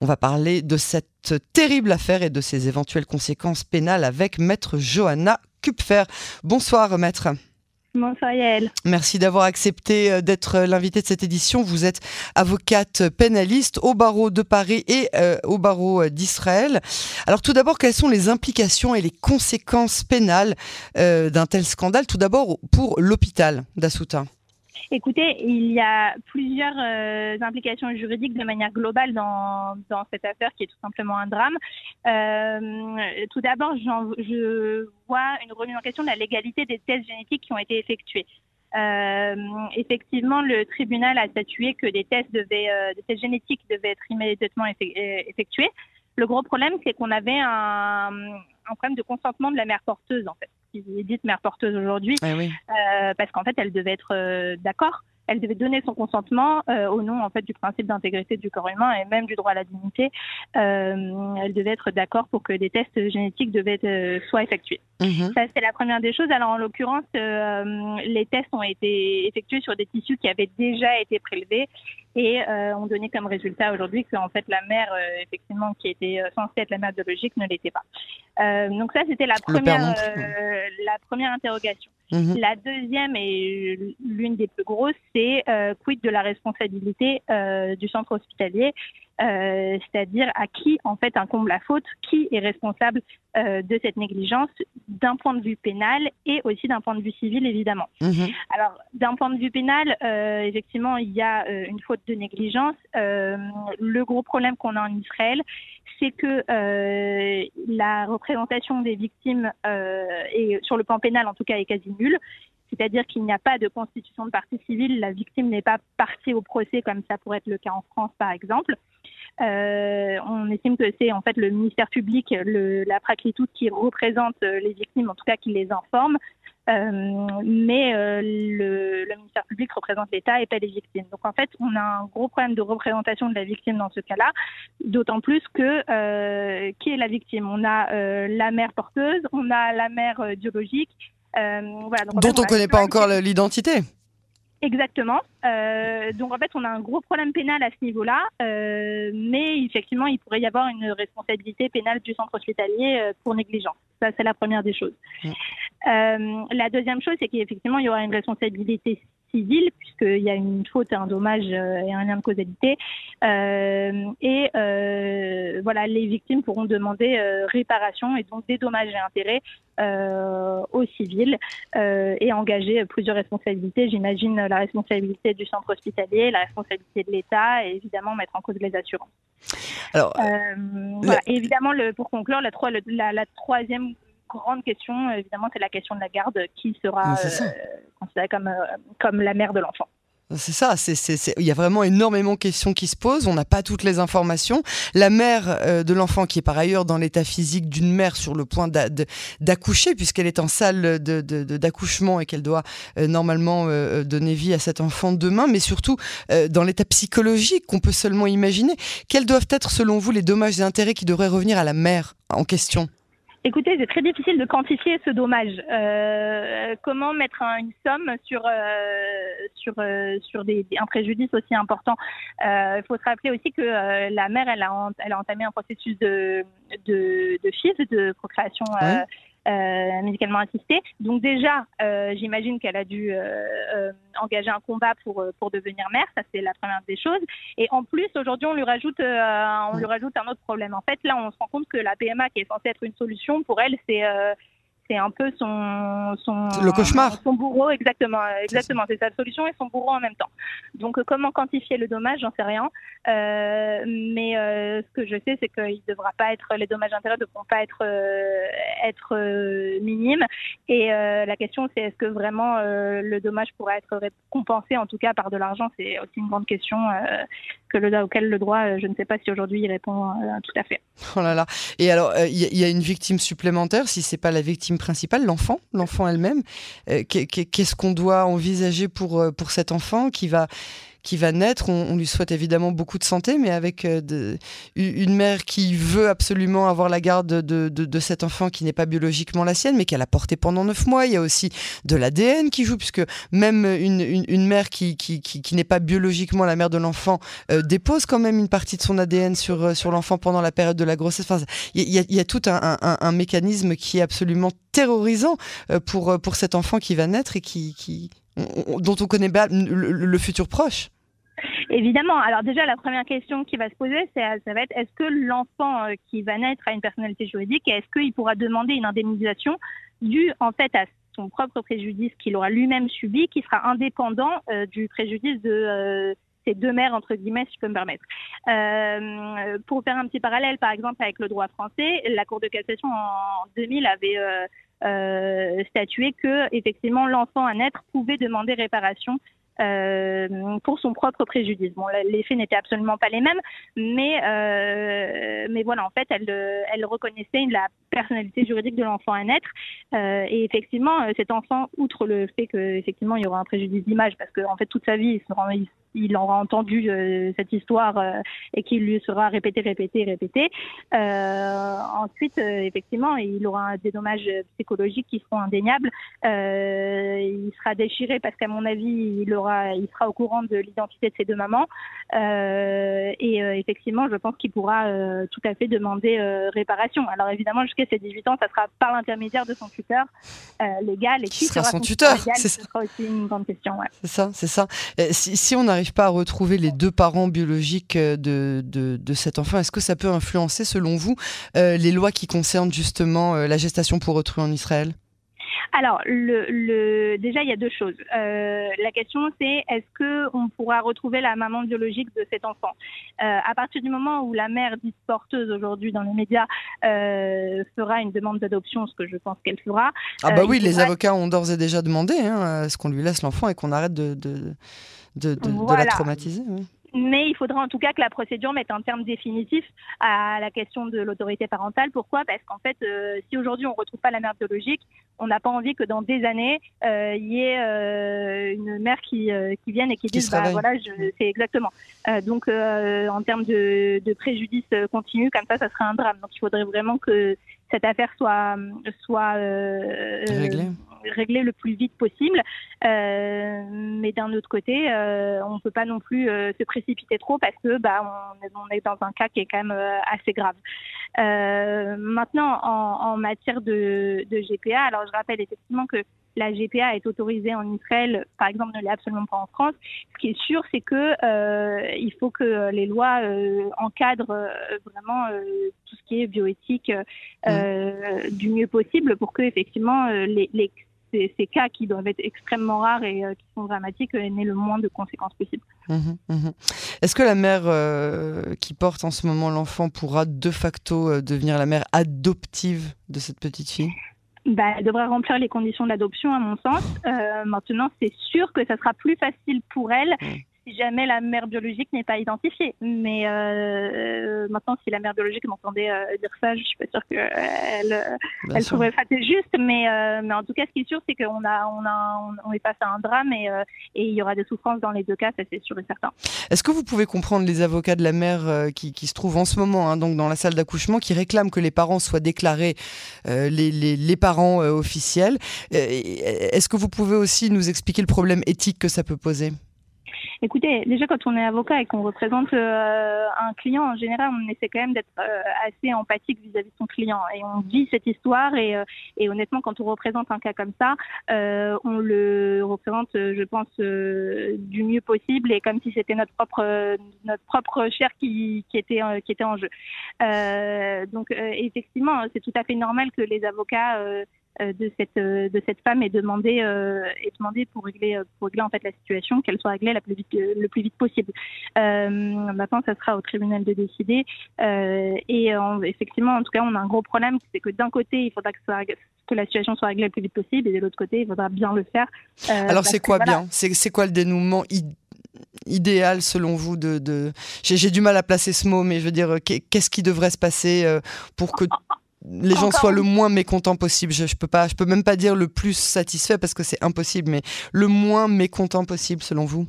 On va parler de cette terrible affaire et de ses éventuelles conséquences pénales avec maître Johanna Kupfer. Bonsoir maître. Bonsoir Yael. Merci d'avoir accepté euh, d'être l'invité de cette édition. Vous êtes avocate pénaliste au barreau de Paris et euh, au barreau euh, d'Israël. Alors tout d'abord, quelles sont les implications et les conséquences pénales d'un tel scandale? Tout d'abord pour l'hôpital d'Assoutin. Écoutez, il y a plusieurs euh, implications juridiques de manière globale dans, dans, cette affaire qui est tout simplement un drame. Euh, tout d'abord, je vois une remise en question de la légalité des tests génétiques qui ont été effectués. Euh, effectivement, le tribunal a statué que des tests, devaient, euh, des tests génétiques devaient être immédiatement euh, effectués. Le gros problème, c'est qu'on avait un, un problème de consentement de la mère porteuse, en fait qui est dite mère porteuse aujourd'hui, eh euh, parce qu'en fait, elle devait être euh, d'accord elle devait donner son consentement euh, au nom en fait du principe d'intégrité du corps humain et même du droit à la dignité. Elle devait être d'accord pour que des tests génétiques devaient soient effectués. Mhm. Ça c'est la première des choses. Alors en l'occurrence, les tests ont été effectués sur des tissus qui avaient déjà été prélevés et ont donné comme résultat aujourd'hui qu'en fait la mère effectivement qui était censée être la mère biologique ne l'était pas. donc ça c'était la première la première interrogation. Mhm. La deuxième et l'une des plus grosses, c'est euh, quid de la responsabilité euh, du centre hospitalier, euh, c'est-à-dire à qui en fait incombe la faute, qui est responsable euh, de cette négligence d'un point de vue pénal et aussi d'un point de vue civil évidemment. Mhm. Alors d'un point de vue pénal, euh, effectivement, il y a une faute de négligence. le gros problème qu'on a en Israël, c'est que la représentation des victimes, sur le plan pénal en tout cas, est quasi nulle. C'est-à-dire qu'il n'y a pas de constitution de partie civile, la victime n'est pas partie au procès comme ça pourrait être le cas en France par exemple. Euh, on estime que c'est en fait le ministère public, le, la praklitoute qui représente les victimes, en tout cas qui les informe. Euh, mais euh, le, le, ministère public représente l'État et pas les victimes. Donc en fait, on a un gros problème de représentation de la victime dans ce cas-là, d'autant plus que euh, qui est la victime? On a euh, la mère porteuse, on a la mère biologique. Voilà, donc, dont on ne connaît pas encore l'identité. Exactement. Euh, donc en fait, on a un gros problème pénal à ce niveau-là, euh, mais effectivement, il pourrait y avoir une responsabilité pénale du centre hospitalier euh, pour négligence. Ça, c'est la première des choses. Euh, la deuxième chose, c'est qu'effectivement, il y aura une responsabilité civile, puisqu'il y a une faute, un dommage euh, et un lien de causalité. Euh, et euh, voilà, les victimes pourront demander réparation et donc des dommages et intérêts aux civils et engager plusieurs responsabilités. J'imagine la responsabilité du centre hospitalier, la responsabilité de l'État et évidemment mettre en cause les assurances. Alors, voilà. évidemment, le, pour conclure, la, la, la troisième grande question, évidemment, c'est la question de la garde qui sera euh, considérée comme, euh, comme la mère de l'enfant. C'est ça, il y a vraiment énormément de questions qui se posent, on n'a pas toutes les informations. La mère euh, de l'enfant, qui est par ailleurs dans l'état physique d'une mère sur le point d'accoucher, puisqu'elle est en salle d'accouchement et qu'elle doit normalement donner vie à cet enfant demain, mais surtout dans l'état psychologique qu'on peut seulement imaginer. Quels doivent être, selon vous, les dommages et intérêts qui devraient revenir à la mère en question? Écoutez, c'est très difficile de quantifier ce dommage. Euh, comment mettre une somme sur euh, sur euh, sur des, un préjudice aussi important? Il faut se rappeler aussi que la mère, elle a elle a entamé un processus de de, de FIV, de procréation. Euh, médicalement assistée. Donc déjà, euh, j'imagine qu'elle a dû euh, engager un combat pour pour devenir mère. Ça c'est la première des choses. Et en plus, aujourd'hui, on lui rajoute on lui rajoute un autre problème. En fait, là, on se rend compte que la PMA, qui est censée être une solution pour elle, c'est c'est un peu son, son le cauchemar. Son bourreau, exactement, exactement. C'est sa solution et son bourreau en même temps. Donc, euh, comment quantifier le dommage, j'en sais rien. Euh, mais euh, ce que je sais, c'est qu'il devra pas être, les dommages intérêts ne devront pas être euh, être minimes. Et la question, c'est est-ce que vraiment le dommage pourra être compensé, en tout cas par de l'argent C'est aussi une grande question que le, auquel le droit, je ne sais pas si aujourd'hui il répond tout à fait. Oh là là. Et alors, il y, y, a une victime supplémentaire, si c'est pas la victime principale, l'enfant, l'enfant elle-même. Euh, qu'est-ce qu'on doit envisager pour, euh, pour cet enfant qui va, qui va naître. On, lui souhaite évidemment beaucoup de santé, mais avec une mère qui veut absolument avoir la garde de, cet enfant qui n'est pas biologiquement la sienne, mais qu'elle a porté pendant neuf mois. Il y a aussi de l'ADN qui joue, puisque même une, mère qui, qui, n'est pas biologiquement la mère de l'enfant dépose quand même une partie de son ADN sur, sur l'enfant pendant la période de la grossesse. Enfin, il y, y, a tout un, mécanisme qui est absolument terrorisant euh, pour, euh, cet enfant qui va naître et qui, qui dont on connaît pas le, futur proche. Évidemment. Alors déjà, la première question qui va se poser, ça va être est-ce que l'enfant euh, qui va naître a une personnalité juridique et est-ce qu'il pourra demander une indemnisation due en fait à son propre préjudice qu'il aura lui-même subi, qui sera indépendant du préjudice de deux mères, entre guillemets, si je peux me permettre. Euh, pour faire un petit parallèle, par exemple, avec le droit français, la Cour de cassation en 2000 avait euh, euh, statué que, effectivement, l'enfant à naître pouvait demander réparation euh, pour son propre préjudice. Bon, les faits n'étaient absolument pas les mêmes, mais euh, mais voilà, en fait, elle elle reconnaissait la personnalité juridique de l'enfant à naître. Euh, et effectivement, cet enfant, outre le fait qu'effectivement il y aura un préjudice d'image, parce qu'en en fait toute sa vie il, il aura entendu cette histoire et qu'il lui sera répété, répété, répété. ensuite, effectivement, il aura des dommages psychologiques qui seront indéniables. il sera déchiré parce qu'à mon avis, il aura il sera au courant de l'identité de ces deux mamans. Euh, et euh, effectivement, je pense qu'il pourra euh, tout à fait demander réparation. Alors évidemment, jusqu'à ses 18 ans, ça sera par l'intermédiaire de son tuteur légal. Et qui, sera, son tuteur, c'est ça. sera aussi une grande question. C'est ça, c'est ça. Si, si on n'arrive pas à retrouver les deux parents biologiques de, de, de cet enfant, est-ce que ça peut influencer, selon vous, les lois qui concernent justement la gestation pour autrui en Israël? Alors, le, déjà, il y a deux choses. Euh, la question, c'est est-ce que on pourra retrouver la maman biologique de cet enfant? Euh, À partir du moment où la mère dite porteuse aujourd'hui dans les médias euh, fera une demande d'adoption, ce que je pense qu'elle fera. Ah bah oui, les avocats ont d'ores et déjà demandé hein, à ce qu'on lui laisse l'enfant et qu'on arrête de, de, de, de la traumatiser. Oui. Mais il faudra en tout cas que la procédure mette un terme définitif à la question de l'autorité parentale. Pourquoi? Parce qu'en fait, euh, si aujourd'hui on ne retrouve pas la mère biologique, on n'a pas envie que dans des années, euh, il y ait euh, une mère qui, qui vienne et qui, dise bah, voilà, c'est exactement. donc en termes de, de préjudice continu, comme ça, ça serait un drame. Donc il faudrait vraiment que cette affaire soit, soit réglée régler le plus vite possible. Euh, mais d'un autre côté, euh, on ne peut pas non plus euh, se précipiter trop parce que bah, on, est dans un cas qui est quand même assez grave. maintenant, en, matière de, de, GPA, alors je rappelle effectivement que la GPA est autorisée en Israël, par exemple, ne l'est absolument pas en France. Ce qui est sûr, c'est que il faut que les lois encadrent vraiment tout ce qui est bioéthique mmh. du mieux possible pour que effectivement les, les ces, cas qui doivent être extrêmement rares et euh, qui sont dramatiques euh, n'aient le moins de conséquences possibles. Mmh mmh Est-ce que la mère euh, qui porte en ce moment l'enfant pourra de facto devenir la mère adoptive de cette petite fille? Bah, elle devrait remplir les conditions d'adoption, à mon sens. maintenant, c'est sûr que ça sera plus facile pour elle mmh si jamais la mère biologique n'est pas identifiée. Mais euh, maintenant, si la mère biologique m'entendait euh, dire ça, je suis pas sûre qu'elle elle, trouverait ça juste. Mais, euh, mais en tout cas, ce qui est sûr, c'est qu'on a, on a, on est face à un drame et, et il y aura des souffrances dans les deux cas, ça c'est sûr et certain. Est-ce que vous pouvez comprendre les avocats de la mère qui, qui se trouvent en ce moment, hein, donc dans la salle d'accouchement, qui réclament que les parents soient déclarés les, les, les, parents officiels? Est-ce que vous pouvez aussi nous expliquer le problème éthique que ça peut poser? Écoutez, déjà quand on est avocat et qu'on représente euh, un client, en général, on essaie quand même d'être euh, assez empathique vis-à-vis de son client et on vit cette histoire et, euh, et, honnêtement, quand on représente un cas comme ça, on le représente, je pense, du mieux possible et comme si c'était notre propre notre propre chair qui, qui était qui était en jeu. donc effectivement, c'est tout à fait normal que les avocats euh, de cette euh, de cette femme et demander euh, et demander pour régler pour régler en fait la situation qu'elle soit réglée la plus vite le plus vite possible. maintenant, ça sera au tribunal de décider et effectivement, en tout cas, on a un gros problème, c'est que d'un côté, il faudra que, que la situation soit réglée le plus vite possible et de l'autre côté, il faudra bien le faire. Alors c'est quoi bien? C'est quoi le dénouement idéal selon vous de, de... j'ai du mal à placer ce mot mais je veux dire qu'est-ce qui devrait se passer pour que les gens soient le moins mécontents possible. Je, je, peux pas, je peux même pas dire le plus satisfait parce que c'est impossible, mais le moins mécontent possible selon vous?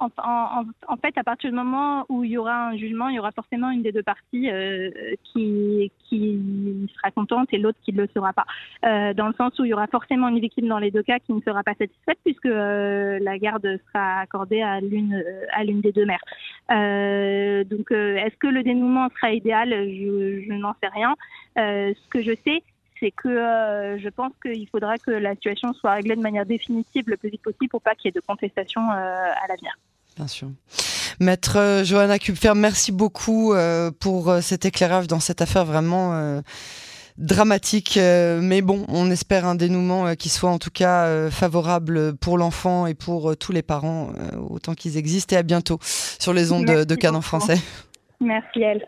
En, fait, à partir du moment où il y aura un jugement, il y aura forcément une des deux parties euh, qui, sera contente et l'autre qui ne le sera pas. Euh, dans le sens où il y aura forcément une victime dans les deux cas qui ne sera pas satisfaite puisque euh, la garde sera accordée à l'une à l'une des deux mères. donc, est-ce que le dénouement sera idéal? Je n'en sais rien. ce que je sais, c'est que je pense qu'il faudra que la situation soit réglée de manière définitive le plus vite possible pour pas qu'il y ait de contestation à l'avenir. Bien sûr. Maître euh, Johanna Kupfer, merci beaucoup euh, pour euh, cet éclairage dans cette affaire vraiment dramatique. mais bon, on espère un dénouement qui soit en tout cas favorable pour l'enfant et pour tous les parents, autant qu'ils existent. Et à bientôt sur les ondes de, de Canon français. Merci, elle.